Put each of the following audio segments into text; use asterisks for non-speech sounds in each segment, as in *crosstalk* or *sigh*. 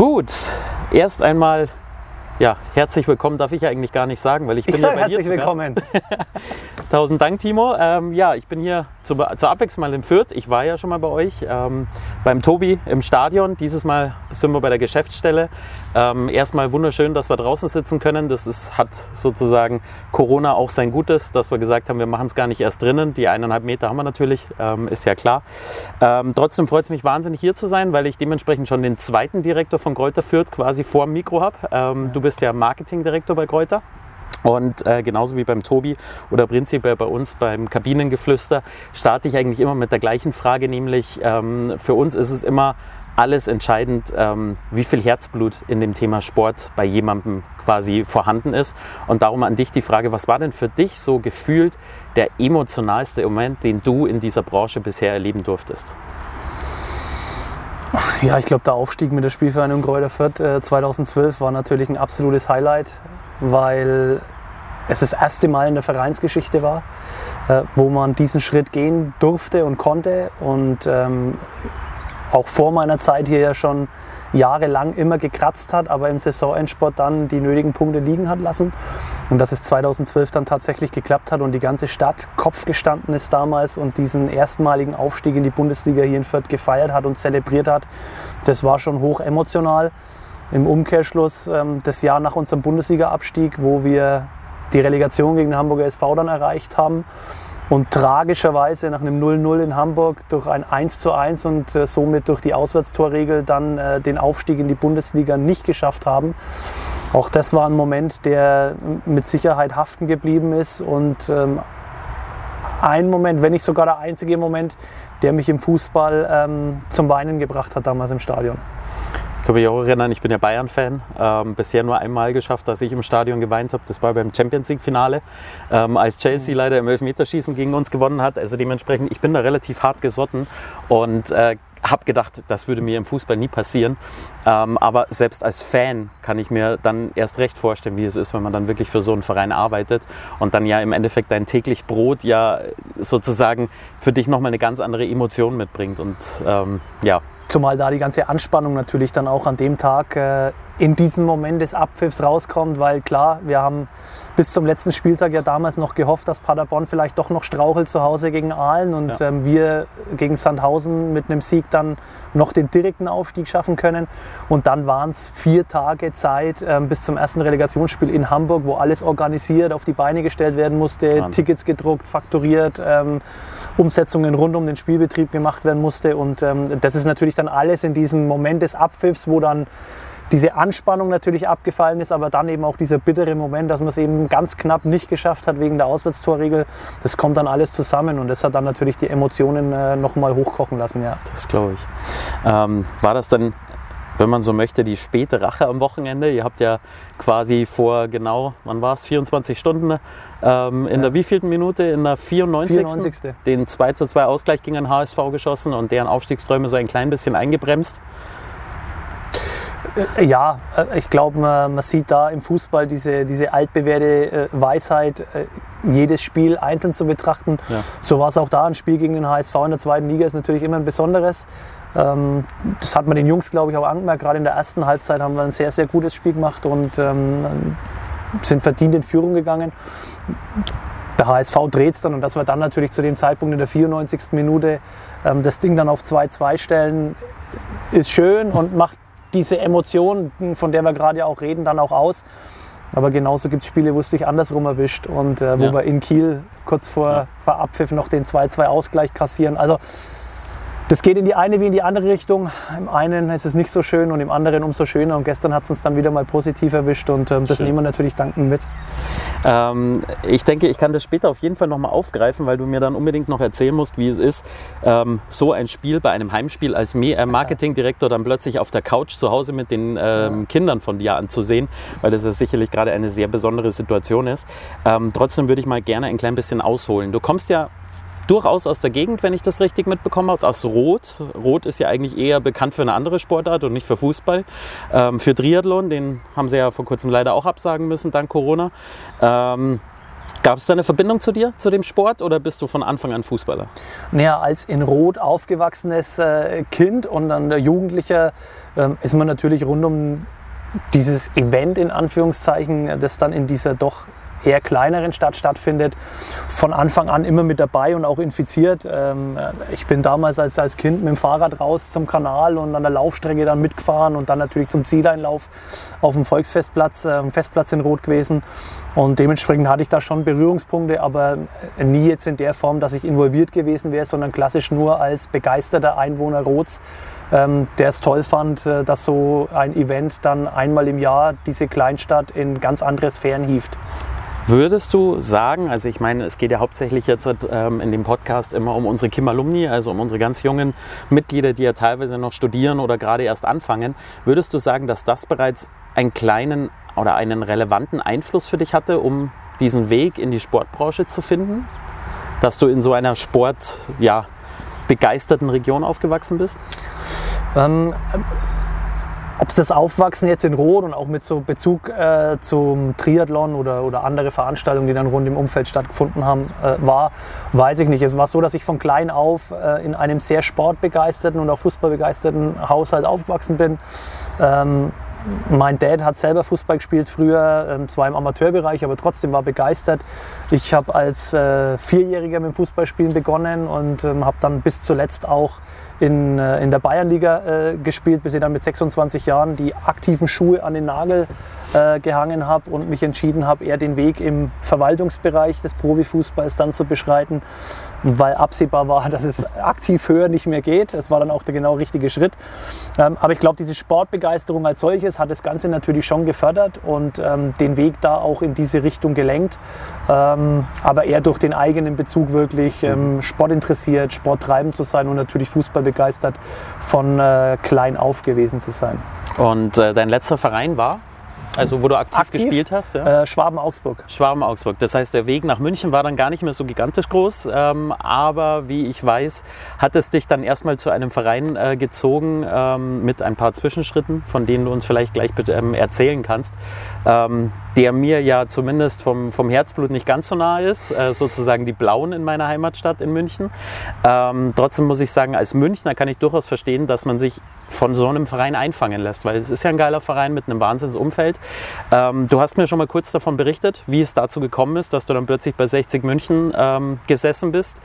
Gut, erst einmal ja, herzlich willkommen darf ich eigentlich gar nicht sagen, weil ich, ich bin sag ja bei herzlich willkommen. *laughs* Tausend Dank, Timo. Ähm, ja, ich bin hier zu, zur Abwechslung mal in Fürth. Ich war ja schon mal bei euch ähm, beim Tobi im Stadion. Dieses Mal sind wir bei der Geschäftsstelle. Ähm, erstmal wunderschön, dass wir draußen sitzen können. Das ist, hat sozusagen Corona auch sein Gutes, dass wir gesagt haben, wir machen es gar nicht erst drinnen. Die eineinhalb Meter haben wir natürlich, ähm, ist ja klar. Ähm, trotzdem freut es mich wahnsinnig hier zu sein, weil ich dementsprechend schon den zweiten Direktor von Kräuter Fürth quasi vor dem Mikro habe. Ähm, du bist ja Marketingdirektor bei Kräuter. Und äh, genauso wie beim Tobi oder prinzipiell bei uns beim Kabinengeflüster starte ich eigentlich immer mit der gleichen Frage, nämlich ähm, für uns ist es immer alles entscheidend, ähm, wie viel Herzblut in dem Thema Sport bei jemandem quasi vorhanden ist. Und darum an dich die Frage, was war denn für dich so gefühlt der emotionalste Moment, den du in dieser Branche bisher erleben durftest? Ja, ich glaube, der Aufstieg mit der Spielvereinigung Kräuter Fürth äh, 2012 war natürlich ein absolutes Highlight, weil es das erste Mal in der Vereinsgeschichte war, äh, wo man diesen Schritt gehen durfte und konnte. Und ähm, auch vor meiner Zeit hier ja schon jahrelang immer gekratzt hat, aber im Saisonendsport dann die nötigen Punkte liegen hat lassen. Und dass es 2012 dann tatsächlich geklappt hat und die ganze Stadt Kopf gestanden ist damals und diesen erstmaligen Aufstieg in die Bundesliga hier in Fürth gefeiert hat und zelebriert hat, das war schon hoch emotional. Im Umkehrschluss ähm, das Jahr nach unserem Bundesliga-Abstieg, wo wir die Relegation gegen den Hamburger SV dann erreicht haben und tragischerweise nach einem 0-0 in Hamburg durch ein 1-1 und äh, somit durch die Auswärtstorregel dann äh, den Aufstieg in die Bundesliga nicht geschafft haben. Auch das war ein Moment, der mit Sicherheit haften geblieben ist und ähm, ein Moment, wenn nicht sogar der einzige Moment, der mich im Fußball ähm, zum Weinen gebracht hat damals im Stadion. Ich kann mich auch erinnern, ich bin ja Bayern-Fan. Ähm, bisher nur einmal geschafft, dass ich im Stadion geweint habe. Das war beim Champions League-Finale, ähm, als Chelsea leider im Elfmeterschießen gegen uns gewonnen hat. Also dementsprechend, ich bin da relativ hart gesotten und äh, habe gedacht, das würde mir im Fußball nie passieren. Ähm, aber selbst als Fan kann ich mir dann erst recht vorstellen, wie es ist, wenn man dann wirklich für so einen Verein arbeitet und dann ja im Endeffekt dein täglich Brot ja sozusagen für dich nochmal eine ganz andere Emotion mitbringt. Und ähm, ja, Zumal da die ganze Anspannung natürlich dann auch an dem Tag äh, in diesem Moment des Abpfiffs rauskommt, weil klar, wir haben bis zum letzten Spieltag ja damals noch gehofft, dass Paderborn vielleicht doch noch strauchelt zu Hause gegen Aalen und ja. ähm, wir gegen Sandhausen mit einem Sieg dann noch den direkten Aufstieg schaffen können. Und dann waren es vier Tage Zeit ähm, bis zum ersten Relegationsspiel in Hamburg, wo alles organisiert auf die Beine gestellt werden musste, Wahnsinn. Tickets gedruckt, fakturiert, ähm, Umsetzungen rund um den Spielbetrieb gemacht werden musste. Und ähm, das ist natürlich dann alles in diesem Moment des Abpfiffs, wo dann diese Anspannung natürlich abgefallen ist, aber dann eben auch dieser bittere Moment, dass man es eben ganz knapp nicht geschafft hat wegen der Auswärtstorregel. Das kommt dann alles zusammen und das hat dann natürlich die Emotionen äh, nochmal hochkochen lassen. Ja. Das glaube ich. Ähm, war das dann wenn man so möchte, die späte Rache am Wochenende. Ihr habt ja quasi vor genau, wann war es, 24 Stunden, ähm, in ja. der wievielten Minute? In der 94. 94. Den 2 zu 2 Ausgleich gegen den HSV geschossen und deren Aufstiegsträume so ein klein bisschen eingebremst. Äh, ja, äh, ich glaube, man, man, sieht da im Fußball diese, diese altbewährte äh, Weisheit, jedes Spiel einzeln zu betrachten. Ja. So war es auch da. Ein Spiel gegen den HSV in der zweiten Liga ist natürlich immer ein besonderes. Ähm, das hat man den Jungs, glaube ich, auch angemerkt. Gerade in der ersten Halbzeit haben wir ein sehr, sehr gutes Spiel gemacht und ähm, sind verdient in Führung gegangen. Der HSV dreht es dann und dass wir dann natürlich zu dem Zeitpunkt in der 94. Minute ähm, das Ding dann auf 2-2 stellen, ist schön und macht diese Emotion, von der wir gerade auch reden, dann auch aus. Aber genauso gibt es Spiele, wo es dich andersrum erwischt und äh, wo ja. wir in Kiel kurz vor, ja. vor Abpfiff noch den 2-2-Ausgleich kassieren. Also das geht in die eine wie in die andere Richtung. Im einen ist es nicht so schön und im anderen umso schöner. Und gestern hat es uns dann wieder mal positiv erwischt und ähm, das schön. nehmen wir natürlich dankend mit. Ähm, ich denke, ich kann das später auf jeden Fall nochmal aufgreifen, weil du mir dann unbedingt noch erzählen musst, wie es ist, ähm, so ein Spiel bei einem Heimspiel als äh, Marketingdirektor dann plötzlich auf der Couch zu Hause mit den ähm, Kindern von dir anzusehen, weil das ja sicherlich gerade eine sehr besondere Situation ist. Ähm, trotzdem würde ich mal gerne ein klein bisschen ausholen. Du kommst ja durchaus aus der Gegend, wenn ich das richtig mitbekommen habe, aus Rot. Rot ist ja eigentlich eher bekannt für eine andere Sportart und nicht für Fußball. Ähm, für Triathlon, den haben sie ja vor kurzem leider auch absagen müssen, dank Corona. Ähm, Gab es da eine Verbindung zu dir, zu dem Sport oder bist du von Anfang an Fußballer? Naja, als in Rot aufgewachsenes äh, Kind und dann Jugendlicher äh, ist man natürlich rund um dieses Event in Anführungszeichen, das dann in dieser doch eher kleineren Stadt stattfindet, von Anfang an immer mit dabei und auch infiziert. Ähm, ich bin damals als, als Kind mit dem Fahrrad raus zum Kanal und an der Laufstrecke dann mitgefahren und dann natürlich zum Zieleinlauf auf dem Volksfestplatz, äh, Festplatz in Rot gewesen. Und dementsprechend hatte ich da schon Berührungspunkte, aber nie jetzt in der Form, dass ich involviert gewesen wäre, sondern klassisch nur als begeisterter Einwohner Rots, ähm, der es toll fand, äh, dass so ein Event dann einmal im Jahr diese Kleinstadt in ganz andere Sphären hieft. Würdest du sagen, also ich meine, es geht ja hauptsächlich jetzt ähm, in dem Podcast immer um unsere Kim Alumni, also um unsere ganz jungen Mitglieder, die ja teilweise noch studieren oder gerade erst anfangen. Würdest du sagen, dass das bereits einen kleinen oder einen relevanten Einfluss für dich hatte, um diesen Weg in die Sportbranche zu finden? Dass du in so einer Sport, ja, begeisterten Region aufgewachsen bist? Ähm, ob es das Aufwachsen jetzt in Rot und auch mit so Bezug äh, zum Triathlon oder, oder andere Veranstaltungen, die dann rund im Umfeld stattgefunden haben, äh, war, weiß ich nicht. Es war so, dass ich von klein auf äh, in einem sehr sportbegeisterten und auch fußballbegeisterten Haushalt aufgewachsen bin. Ähm, mein Dad hat selber Fußball gespielt früher, ähm, zwar im Amateurbereich, aber trotzdem war begeistert. Ich habe als äh, Vierjähriger mit dem Fußballspielen begonnen und ähm, habe dann bis zuletzt auch in, äh, in der Bayernliga äh, gespielt, bis ich dann mit 26 Jahren die aktiven Schuhe an den Nagel äh, gehangen habe und mich entschieden habe, eher den Weg im Verwaltungsbereich des Profifußballs dann zu beschreiten, weil absehbar war, *laughs* dass es aktiv höher nicht mehr geht. Das war dann auch der genau richtige Schritt. Ähm, aber ich glaube, diese Sportbegeisterung als solches hat das Ganze natürlich schon gefördert und ähm, den Weg da auch in diese Richtung gelenkt. Ähm, aber eher durch den eigenen Bezug wirklich ähm, sportinteressiert, sporttreibend zu sein und natürlich Fußball begeistert von äh, klein auf gewesen zu sein. Und äh, dein letzter Verein war? Also wo du aktiv, aktiv gespielt hast? Ja? Äh, Schwaben-Augsburg. Schwaben-Augsburg. Das heißt, der Weg nach München war dann gar nicht mehr so gigantisch groß. Ähm, aber wie ich weiß, hat es dich dann erstmal zu einem Verein äh, gezogen ähm, mit ein paar Zwischenschritten, von denen du uns vielleicht gleich ähm, erzählen kannst, ähm, der mir ja zumindest vom, vom Herzblut nicht ganz so nah ist, äh, sozusagen die Blauen in meiner Heimatstadt in München. Ähm, trotzdem muss ich sagen, als Münchner kann ich durchaus verstehen, dass man sich von so einem Verein einfangen lässt, weil es ist ja ein geiler Verein mit einem Wahnsinnsumfeld. Ähm, du hast mir schon mal kurz davon berichtet, wie es dazu gekommen ist, dass du dann plötzlich bei 60 München ähm, gesessen bist.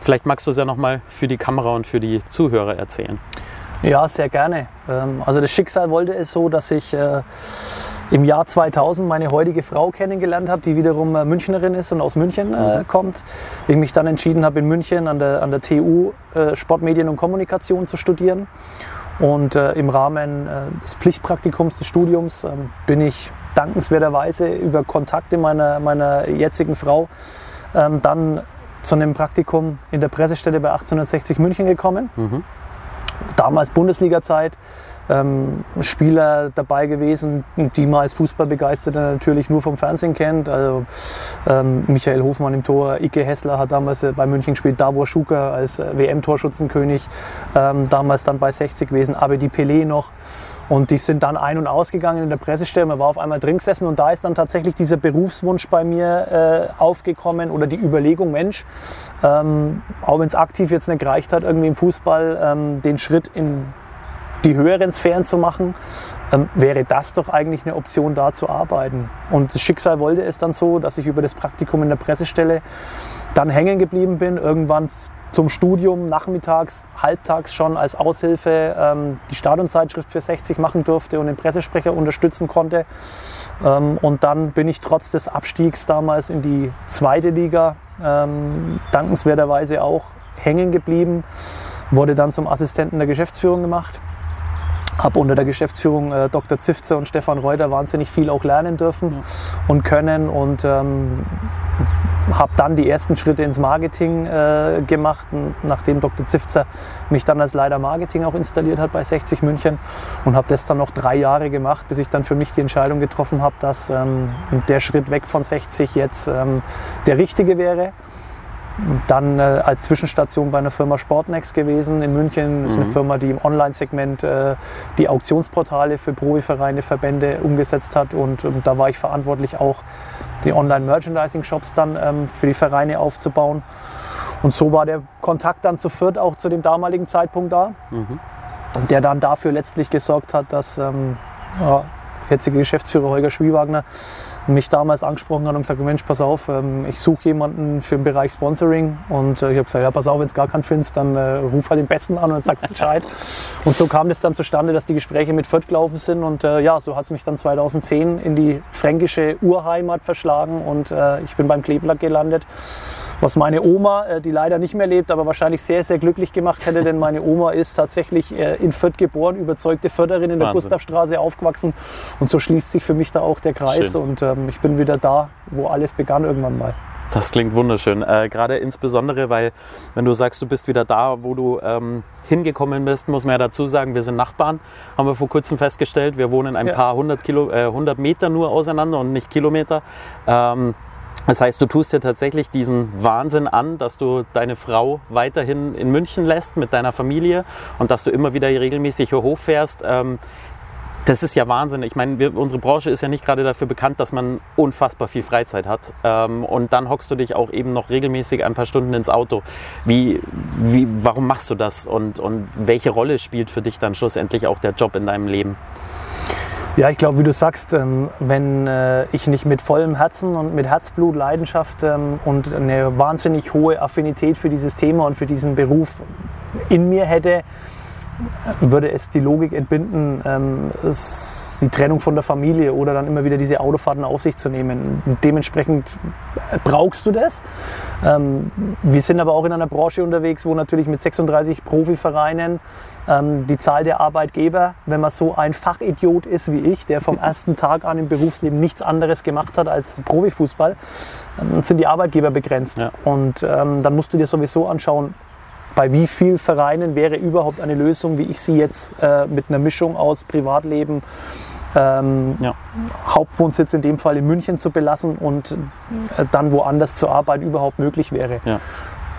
Vielleicht magst du es ja noch mal für die Kamera und für die Zuhörer erzählen. Ja, sehr gerne. Ähm, also das Schicksal wollte es so, dass ich äh, im Jahr 2000 meine heutige Frau kennengelernt habe, die wiederum äh, Münchnerin ist und aus München äh, mhm. kommt. Ich mich dann entschieden habe, in München an der, an der TU Sportmedien und Kommunikation zu studieren. Und äh, im Rahmen äh, des Pflichtpraktikums des Studiums äh, bin ich dankenswerterweise über Kontakte meiner, meiner jetzigen Frau ähm, dann zu einem Praktikum in der Pressestelle bei 1860 München gekommen. Mhm. Damals Bundesliga-Zeit ähm, Spieler dabei gewesen, die man als Fußballbegeisterter natürlich nur vom Fernsehen kennt. Also ähm, Michael Hofmann im Tor, Ike Hessler hat damals äh, bei München gespielt, Davor Schuker als äh, WM-Torschützenkönig, ähm, damals dann bei 60 gewesen, Abedi Pelé noch. Und die sind dann ein- und ausgegangen in der Pressestelle. Man war auf einmal drin gesessen und da ist dann tatsächlich dieser Berufswunsch bei mir äh, aufgekommen oder die Überlegung, Mensch, ähm, auch wenn es aktiv jetzt nicht gereicht hat, irgendwie im Fußball ähm, den Schritt in die höheren Sphären zu machen, ähm, wäre das doch eigentlich eine Option, da zu arbeiten. Und das Schicksal wollte es dann so, dass ich über das Praktikum in der Pressestelle dann hängen geblieben bin, irgendwann zum Studium nachmittags, halbtags schon als Aushilfe ähm, die Stadionzeitschrift für 60 machen durfte und den Pressesprecher unterstützen konnte. Ähm, und dann bin ich trotz des Abstiegs damals in die zweite Liga ähm, dankenswerterweise auch hängen geblieben, wurde dann zum Assistenten der Geschäftsführung gemacht habe unter der Geschäftsführung äh, Dr. Zifze und Stefan Reuter wahnsinnig viel auch lernen dürfen ja. und können und ähm, habe dann die ersten Schritte ins Marketing äh, gemacht, nachdem Dr. Zifzer mich dann als Leiter Marketing auch installiert hat bei 60 München und habe das dann noch drei Jahre gemacht, bis ich dann für mich die Entscheidung getroffen habe, dass ähm, der Schritt weg von 60 jetzt ähm, der richtige wäre. Dann äh, als Zwischenstation bei einer Firma Sportnext gewesen in München. Das ist eine Mhm. Firma, die im Online-Segment äh, die Auktionsportale für Profivereine, Verbände umgesetzt hat. Und ähm, da war ich verantwortlich, auch die Online-Merchandising-Shops dann ähm, für die Vereine aufzubauen. Und so war der Kontakt dann zu Fürth auch zu dem damaligen Zeitpunkt da, Mhm. der dann dafür letztlich gesorgt hat, dass ähm, ja, jetzige Geschäftsführer Holger Schwiewagner mich damals angesprochen hat und gesagt, Mensch, pass auf, ähm, ich suche jemanden für den Bereich Sponsoring. Und äh, ich habe gesagt, ja, pass auf, wenn es gar keinen findest, dann äh, ruf halt den Besten an und sagst Bescheid. *laughs* und so kam das dann zustande, dass die Gespräche mit Fürth gelaufen sind. Und äh, ja, so hat es mich dann 2010 in die fränkische Urheimat verschlagen und äh, ich bin beim Kleeblatt gelandet. Was meine Oma, äh, die leider nicht mehr lebt, aber wahrscheinlich sehr, sehr glücklich gemacht hätte, denn meine Oma ist tatsächlich äh, in Fürth geboren, überzeugte Förderin in der Wahnsinn. Gustavstraße aufgewachsen. Und so schließt sich für mich da auch der Kreis Schön. und ähm, ich bin wieder da, wo alles begann irgendwann mal. Das klingt wunderschön. Äh, Gerade insbesondere, weil wenn du sagst, du bist wieder da, wo du ähm, hingekommen bist, muss man ja dazu sagen, wir sind Nachbarn, haben wir vor kurzem festgestellt. Wir wohnen ein Ja. paar hundert, Kilo, äh, 100 Meter nur auseinander und nicht Kilometer. Ähm, das heißt, du tust dir tatsächlich diesen Wahnsinn an, dass du deine Frau weiterhin in München lässt mit deiner Familie und dass du immer wieder regelmäßig hier hochfährst. Ähm, das ist ja Wahnsinn. Ich meine, wir, unsere Branche ist ja nicht gerade dafür bekannt, dass man unfassbar viel Freizeit hat. Ähm, und dann hockst du dich auch eben noch regelmäßig ein paar Stunden ins Auto. Wie, wie, warum machst du das? Und, und welche Rolle spielt für dich dann schlussendlich auch der Job in deinem Leben? Ja, ich glaube, wie du sagst, ähm, wenn äh, ich nicht mit vollem Herzen und mit Herzblut, Leidenschaft ähm, und eine wahnsinnig hohe Affinität für dieses Thema und für diesen Beruf in mir hätte, würde es die Logik entbinden, ähm, die Trennung von der Familie oder dann immer wieder diese Autofahrten auf sich zu nehmen. Dementsprechend brauchst du das. Ähm, wir sind aber auch in einer Branche unterwegs, wo natürlich mit 36 Profivereinen ähm, die Zahl der Arbeitgeber, wenn man so ein Fachidiot ist wie ich, der vom *laughs* ersten Tag an im Berufsleben nichts anderes gemacht hat als Profifußball, ähm, sind die Arbeitgeber begrenzt. Ja. Und ähm, dann musst du dir sowieso anschauen, bei wie vielen Vereinen wäre überhaupt eine Lösung, wie ich sie jetzt äh, mit einer Mischung aus Privatleben, ähm, Ja. Hauptwohnsitz in dem Fall in München zu belassen und äh, dann woanders zur Arbeit überhaupt möglich wäre. Ja.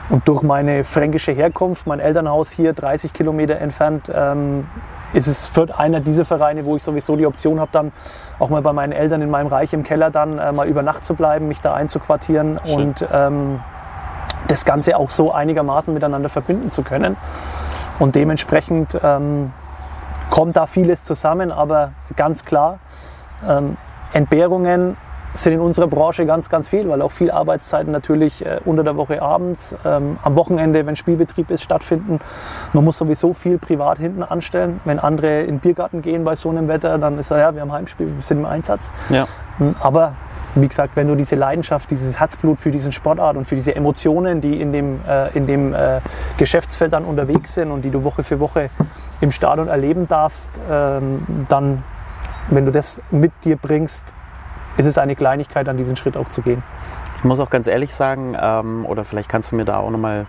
Und durch meine fränkische Herkunft, mein Elternhaus hier 30 Kilometer entfernt, ähm, ist es Fürth einer dieser Vereine, wo ich sowieso die Option habe, dann auch mal bei meinen Eltern in meinem Reich im Keller dann äh, mal über Nacht zu bleiben, mich da einzuquartieren Schön. und ähm, das Ganze auch so einigermaßen miteinander verbinden zu können. Und dementsprechend ähm, kommt da vieles zusammen, aber ganz klar, ähm, Entbehrungen sind in unserer Branche ganz, ganz viel, weil auch viel Arbeitszeiten natürlich äh, unter der Woche abends, ähm, am Wochenende, wenn Spielbetrieb ist, stattfinden. Man muss sowieso viel privat hinten anstellen. Wenn andere in den Biergarten gehen bei so einem Wetter, dann ist er, ja, wir haben Heimspiel, wir sind im Einsatz. Ja. Ähm, Aber wie gesagt, wenn du diese Leidenschaft, dieses Herzblut für diesen Sportart und für diese Emotionen, die in dem, äh, in dem äh, Geschäftsfeld dann unterwegs sind und die du Woche für Woche im Stadion erleben darfst, ähm, dann, wenn du das mit dir bringst, ist es eine Kleinigkeit, an diesen Schritt auch zu gehen. Ich muss auch ganz ehrlich sagen, ähm, oder vielleicht kannst du mir da auch nochmal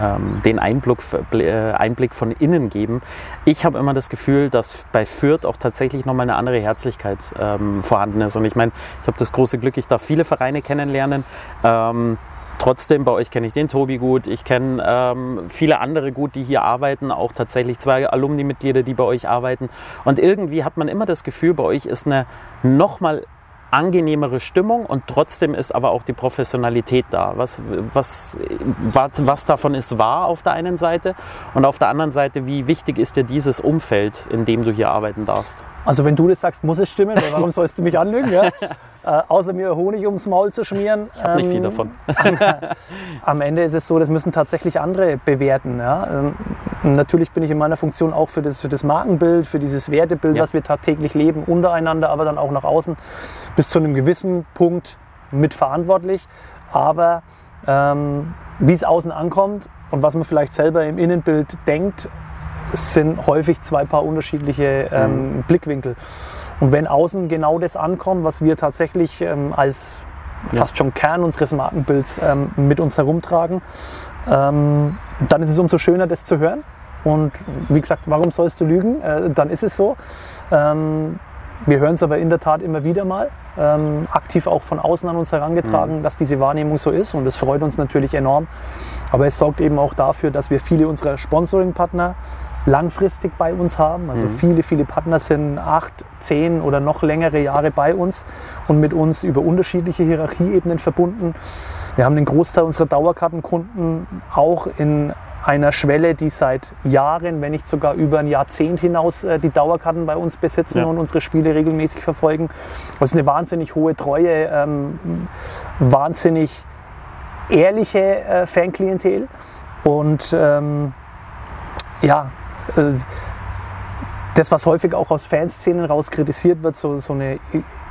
ähm, den Einblick, äh, Einblick von innen geben. Ich habe immer das Gefühl, dass bei Fürth auch tatsächlich nochmal eine andere Herzlichkeit ähm, vorhanden ist. Und ich meine, ich habe das große Glück, ich darf viele Vereine kennenlernen. Ähm, Trotzdem, bei euch kenne ich den Tobi gut, ich kenne ähm, viele andere gut, die hier arbeiten, auch tatsächlich zwei Alumni-Mitglieder, die bei euch arbeiten. Und irgendwie hat man immer das Gefühl, bei euch ist eine nochmal angenehmere Stimmung und trotzdem ist aber auch die Professionalität da. Was, was, was, was davon ist wahr auf der einen Seite und auf der anderen Seite, wie wichtig ist dir dieses Umfeld, in dem du hier arbeiten darfst? Also wenn du das sagst, muss es stimmen, weil warum sollst du mich anlügen? Ja? *laughs* Äh, außer mir Honig ums Maul zu schmieren. Ich habe nicht viel Ähm, davon. *laughs* Am Ende ist es so, das müssen tatsächlich andere bewerten. Ja? Ähm, Natürlich bin ich in meiner Funktion auch für das, für das Markenbild, für dieses Wertebild, Ja. was wir tagtäglich leben, untereinander, aber dann auch nach außen, bis zu einem gewissen Punkt mitverantwortlich. Aber ähm, wie es außen ankommt und was man vielleicht selber im Innenbild denkt, sind häufig zwei paar unterschiedliche ähm, Blickwinkel. Und wenn außen genau das ankommt, was wir tatsächlich ähm, als fast schon Kern unseres Markenbilds ähm, mit uns herumtragen, ähm, dann ist es umso schöner, das zu hören. Und wie gesagt, warum sollst du lügen? Äh, dann ist es so. Wir hören es aber in der Tat immer wieder mal, ähm, aktiv auch von außen an uns herangetragen, mhm. dass diese Wahrnehmung so ist und es freut uns natürlich enorm. Aber es sorgt eben auch dafür, dass wir viele unserer Sponsoring-Partner langfristig bei uns haben. Also mhm. viele, viele Partner sind acht, zehn oder noch längere Jahre bei uns und mit uns über unterschiedliche Hierarchieebenen verbunden. Wir haben den Großteil unserer Dauerkartenkunden auch in einer Schwelle, die seit Jahren, wenn nicht sogar über ein Jahrzehnt hinaus äh, die Dauerkarten bei uns besitzen ja. und unsere Spiele regelmäßig verfolgen. Das ist eine wahnsinnig hohe Treue, ähm, wahnsinnig ehrliche äh, Fanklientel. Und ähm, ja, äh, das, was häufig auch aus Fanszenen raus kritisiert wird, so, so eine,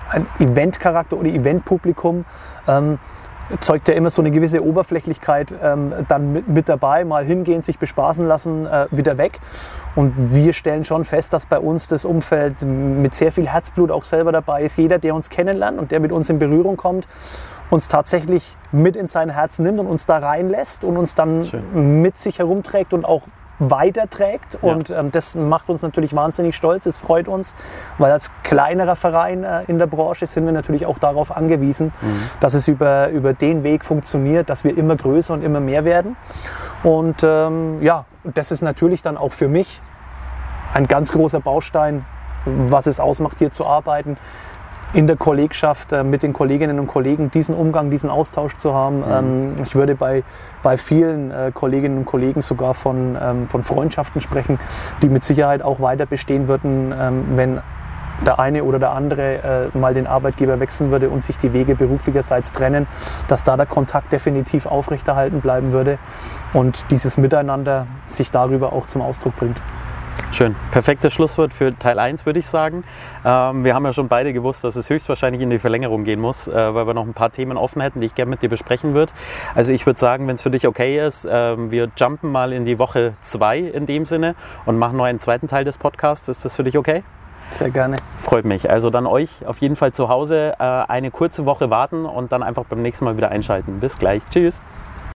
ein Eventcharakter oder Eventpublikum, ähm, zeugt ja immer so eine gewisse Oberflächlichkeit ähm, dann mit, mit, dabei, mal hingehen, sich bespaßen lassen, äh, wieder weg. Und wir stellen schon fest, dass bei uns das Umfeld mit sehr viel Herzblut auch selber dabei ist. Jeder, der uns kennenlernt und der mit uns in Berührung kommt, uns tatsächlich mit in sein Herz nimmt und uns da reinlässt und uns dann Schön. mit sich herumträgt und auch weiterträgt. Und ja. ähm, das macht uns natürlich wahnsinnig stolz. Es freut uns, weil als kleinerer Verein äh, in der Branche sind wir natürlich auch darauf angewiesen, mhm. dass es über, über den Weg funktioniert, dass wir immer größer und immer mehr werden. Und ähm, ja, das ist natürlich dann auch für mich ein ganz großer Baustein, was es ausmacht, hier zu arbeiten in der Kollegschaft äh, mit den Kolleginnen und Kollegen diesen Umgang, diesen Austausch zu haben. Mhm. Ähm, ich würde bei, bei vielen äh, Kolleginnen und Kollegen sogar von, ähm, von Freundschaften sprechen, die mit Sicherheit auch weiter bestehen würden, ähm, wenn der eine oder der andere äh, mal den Arbeitgeber wechseln würde und sich die Wege beruflicherseits trennen, dass da der Kontakt definitiv aufrechterhalten bleiben würde und dieses Miteinander sich darüber auch zum Ausdruck bringt. Schön. Perfektes Schlusswort für Teil 1, würde ich sagen. Ähm, wir haben ja schon beide gewusst, dass es höchstwahrscheinlich in die Verlängerung gehen muss, äh, weil wir noch ein paar Themen offen hätten, die ich gerne mit dir besprechen würde. Also ich würde sagen, wenn es für dich okay ist, äh, wir jumpen mal in die Woche 2 in dem Sinne und machen noch einen zweiten Teil des Podcasts. Ist das für dich okay? Sehr gerne. Freut mich. Also dann euch auf jeden Fall zu Hause äh, eine kurze Woche warten und dann einfach beim nächsten Mal wieder einschalten. Bis gleich. Tschüss.